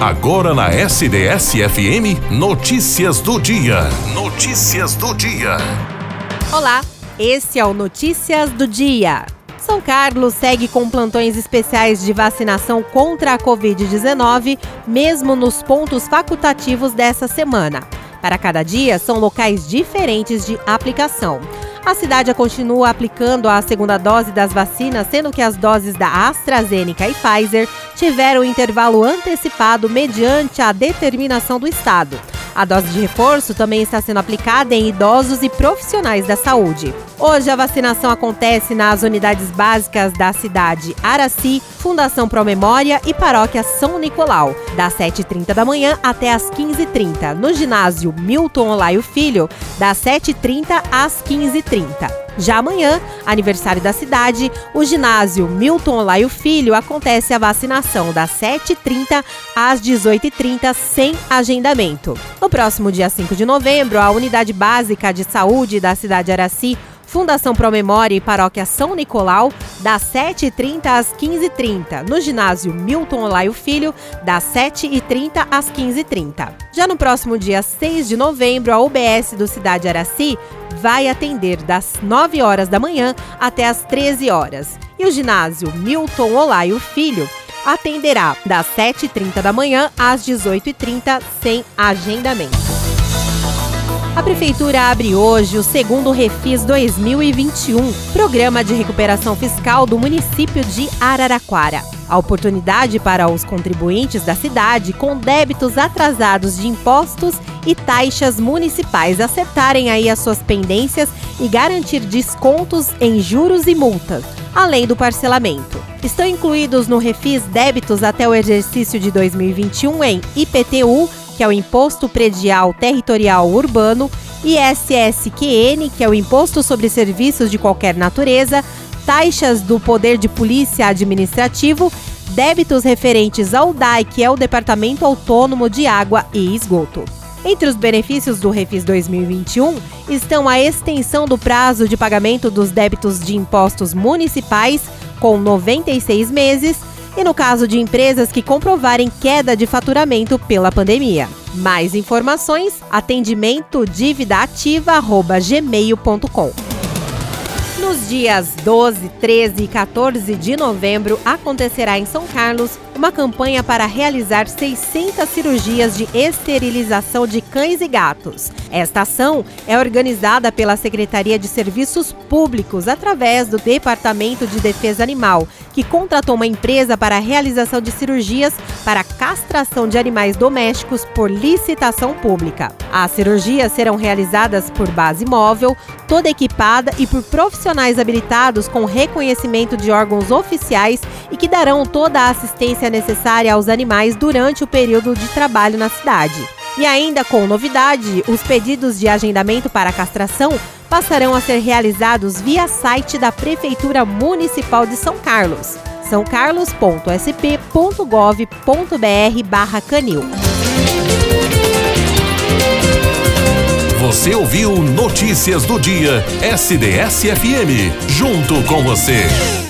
Agora na SDS-FM, notícias do dia. Notícias do dia. Olá, esse é o Notícias do Dia. São Carlos segue com plantões especiais de vacinação contra a Covid-19, mesmo nos pontos facultativos dessa semana. Para cada dia, são locais diferentes de aplicação. A cidade continua aplicando a segunda dose das vacinas, sendo que as doses da AstraZeneca e Pfizer tiveram intervalo antecipado mediante a determinação do Estado. A dose de reforço também está sendo aplicada em idosos e profissionais da saúde. Hoje a vacinação acontece nas unidades básicas da cidade Araci, Fundação Promemória e Paróquia São Nicolau, das 7h30 da manhã até as 15h30, no ginásio Milton Olaio Filho, das 7h30 às 15h30. Já amanhã, aniversário da cidade, o ginásio Milton Olaio Filho acontece a vacinação das 7h30 às 18h30 sem agendamento. No próximo dia 5 de novembro, a Unidade Básica de Saúde da cidade Araci Fundação Promemória e Paróquia São Nicolau, das 7h30 às 15h30. No ginásio Milton Olaio Filho, das 7h30 às 15h30. Já no próximo dia 6 de novembro, a UBS do Cidade Araci vai atender das 9 horas da manhã até as 13 horas. E o ginásio Milton Olaio Filho atenderá das 7h30 da manhã às 18h30 sem agendamento. A Prefeitura abre hoje o segundo Refis 2021, programa de recuperação fiscal do município de Araraquara. A oportunidade para os contribuintes da cidade com débitos atrasados de impostos e taxas municipais acertarem aí as suas pendências e garantir descontos em juros e multas, além do parcelamento. Estão incluídos no Refis débitos até o exercício de 2021 em IPTU, que é o Imposto Predial Territorial Urbano, ISSQN, que é o Imposto sobre Serviços de Qualquer Natureza, taxas do Poder de Polícia Administrativo, débitos referentes ao DAI, que é o Departamento Autônomo de Água e Esgoto. Entre os benefícios do Refis 2021 estão a extensão do prazo de pagamento dos débitos de impostos municipais, com 96 meses, e no caso de empresas que comprovarem queda de faturamento pela pandemia. Mais informações: atendimento dívida ativa@gmail.com. Nos dias 12, 13 e 14 de novembro acontecerá em São Carlos uma campanha para realizar 600 cirurgias de esterilização de cães e gatos. Esta ação é organizada pela Secretaria de Serviços Públicos através do Departamento de Defesa Animal, que contratou uma empresa para a realização de cirurgias para castração de animais domésticos por licitação pública. As cirurgias serão realizadas por base móvel, toda equipada e por profissionais habilitados com reconhecimento de órgãos oficiais e que darão toda a assistência necessária aos animais durante o período de trabalho na cidade. E ainda com novidade, os pedidos de agendamento para castração passarão a ser realizados via site da Prefeitura Municipal de São Carlos, sãocarlos.sp.gov.br/canil. Você ouviu Notícias do Dia SDS-FM, junto com você.